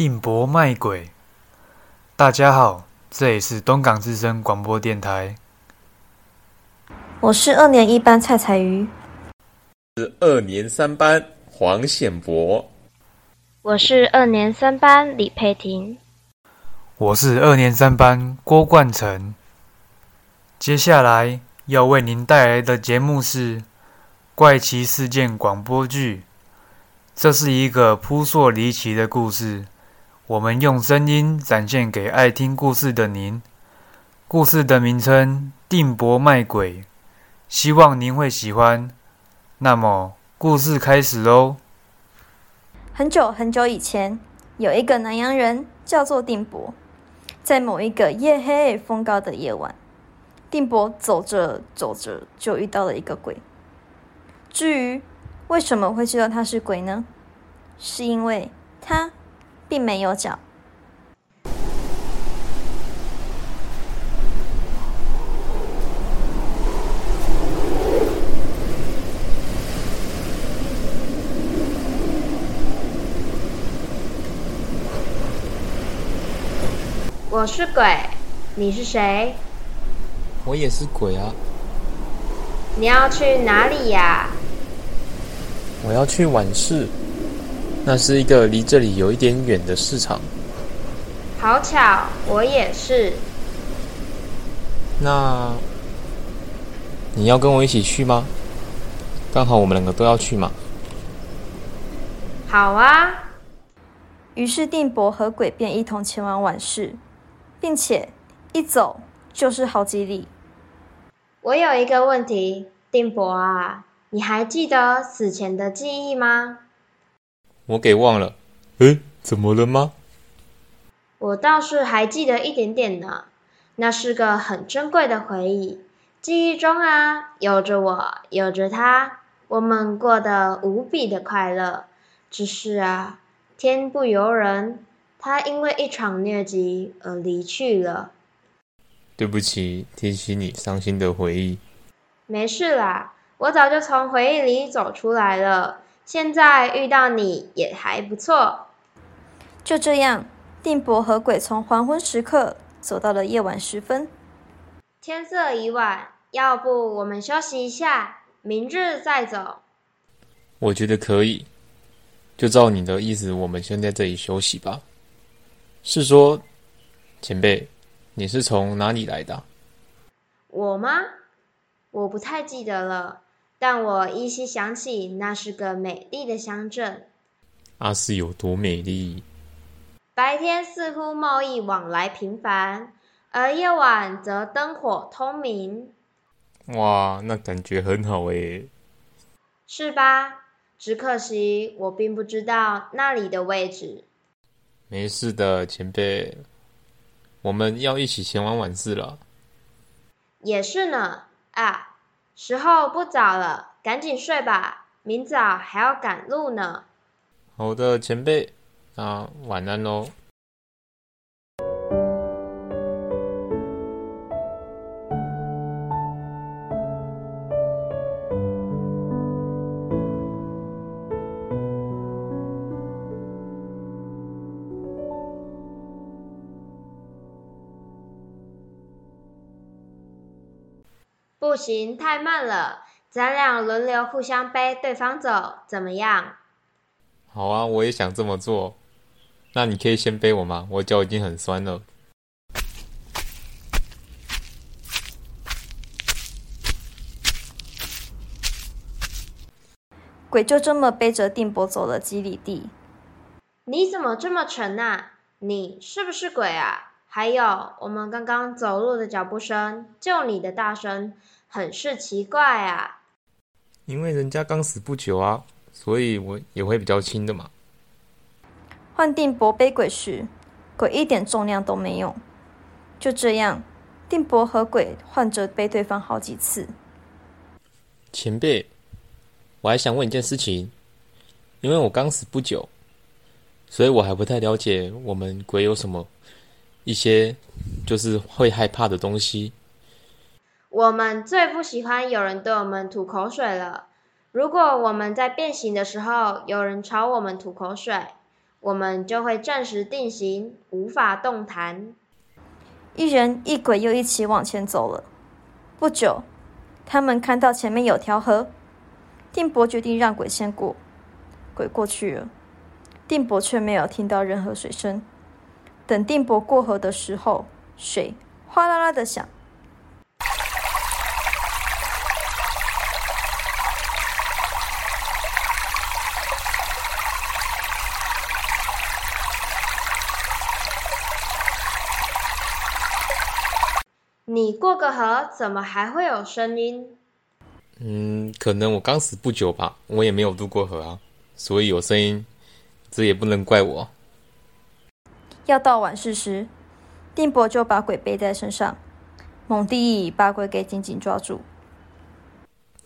定博卖鬼，大家好，这里是东港之声广播电台。我是二年一班蔡彩瑜，是二年三班黄显博，我是二年三班李佩婷，我是二年三班郭冠成。接下来要为您带来的节目是《怪奇事件广播剧》。这是一个扑朔离奇的故事，我们用声音展现给爱听故事的您。故事的名称《定博卖鬼》，希望您会喜欢。那么，故事开始喽。很久很久以前，有一个南洋人叫做定博，在某一个夜黑风高的夜晚，定博走着走着就遇到了一个鬼。至于为什么会知道他是鬼呢？是因为他并没有脚。我是鬼，你是谁？我也是鬼啊！你要去哪里呀？我要去晚市，那是一个离这里有一点远的市场。好巧，我也是。那你要跟我一起去吗？刚好我们两个都要去嘛。好啊。于是定博和鬼便一同前往晚市，并且一走就是好几里。我有一个问题，定博啊。你还记得死前的记忆吗？我给忘了。诶，怎么了吗？我倒是还记得一点点呢。那是个很珍贵的回忆。记忆中啊，有着我，有着他，我们过得无比的快乐。只是啊，天不由人，他因为一场疟疾而离去了。对不起，提起你伤心的回忆。没事啦。我早就从回忆里走出来了，现在遇到你也还不错。就这样，定伯和鬼从黄昏时刻走到了夜晚时分。天色已晚，要不我们休息一下，明日再走。我觉得可以，就照你的意思，我们先在这里休息吧。是说，前辈，你是从哪里来的？我吗？我不太记得了。但我依稀想起，那是个美丽的乡镇。阿是有多美丽？白天似乎贸易往来频繁，而夜晚则灯火通明。哇，那感觉很好诶。是吧？只可惜我并不知道那里的位置。没事的，前辈，我们要一起前往晚市了。也是呢，啊。时候不早了，赶紧睡吧，明早还要赶路呢。好的，前辈，那晚安喽。不行，太慢了。咱俩轮流互相背对方走，怎么样？好啊，我也想这么做。那你可以先背我吗？我脚已经很酸了。鬼就这么背着定博走了几里地。你怎么这么沉呐？你是不是鬼啊？还有，我们刚刚走路的脚步声，就你的大声，很是奇怪啊。因为人家刚死不久啊，所以我也会比较轻的嘛。换定伯背鬼时，鬼一点重量都没有。就这样，定伯和鬼换着背对方好几次。前辈，我还想问一件事情，因为我刚死不久，所以我还不太了解我们鬼有什么。一些就是会害怕的东西。我们最不喜欢有人对我们吐口水了。如果我们在变形的时候有人朝我们吐口水，我们就会暂时定型，无法动弹。一人一鬼又一起往前走了。不久，他们看到前面有条河，定伯决定让鬼先过。鬼过去了，定伯却没有听到任何水声。等定伯过河的时候，水哗啦啦的响。你过个河，怎么还会有声音？嗯，可能我刚死不久吧，我也没有渡过河啊，所以有声音，这也不能怪我。要到晚市时，定伯就把鬼背在身上，猛地把鬼给紧紧抓住。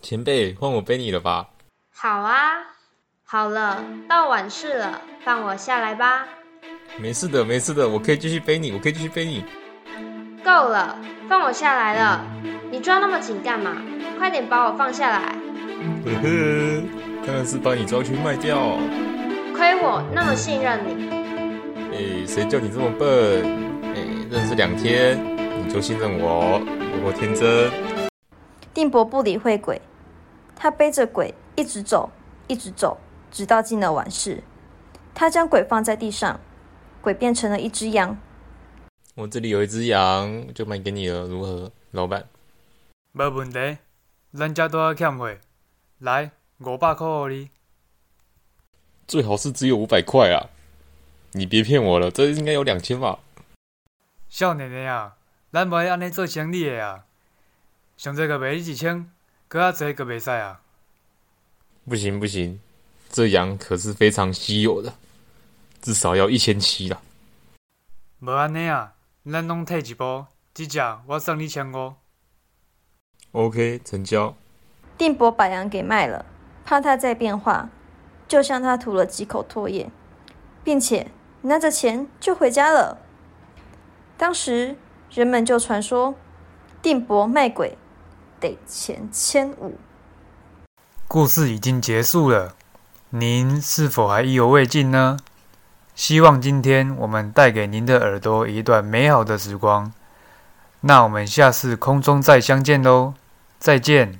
前辈，换我背你了吧？好啊，好了，到晚市了，放我下来吧。没事的，没事的，我可以继续背你，我可以继续背你。够了，放我下来了！你抓那么紧干嘛？快点把我放下来！呵呵，当然是把你抓去卖掉。亏我那么信任你。哎，谁叫你这么笨？哎，认识两天你就信任我，我天真。定伯不理会鬼，他背着鬼一直走，一直走，直到进了晚市。他将鬼放在地上，鬼变成了一只羊。我这里有一只羊，就卖给你了，如何，老板？没问题，咱家都要欠货，来五百块给你。最好是只有五百块啊！你别骗我了，这应该有两千吧？少年的啊，咱无安尼做生意的啊，上济个卖你一千，搁较济个袂使啊。不行不行，这羊可是非常稀有的，至少要一千七了。无安尼啊。咱拢退一步，这只我送你千五。OK，成交。定伯把羊给卖了，怕他再变化，就向他吐了几口唾液，并且拿着钱就回家了。当时人们就传说，定伯卖鬼得钱千五。故事已经结束了，您是否还意犹未尽呢？希望今天我们带给您的耳朵一段美好的时光。那我们下次空中再相见喽，再见。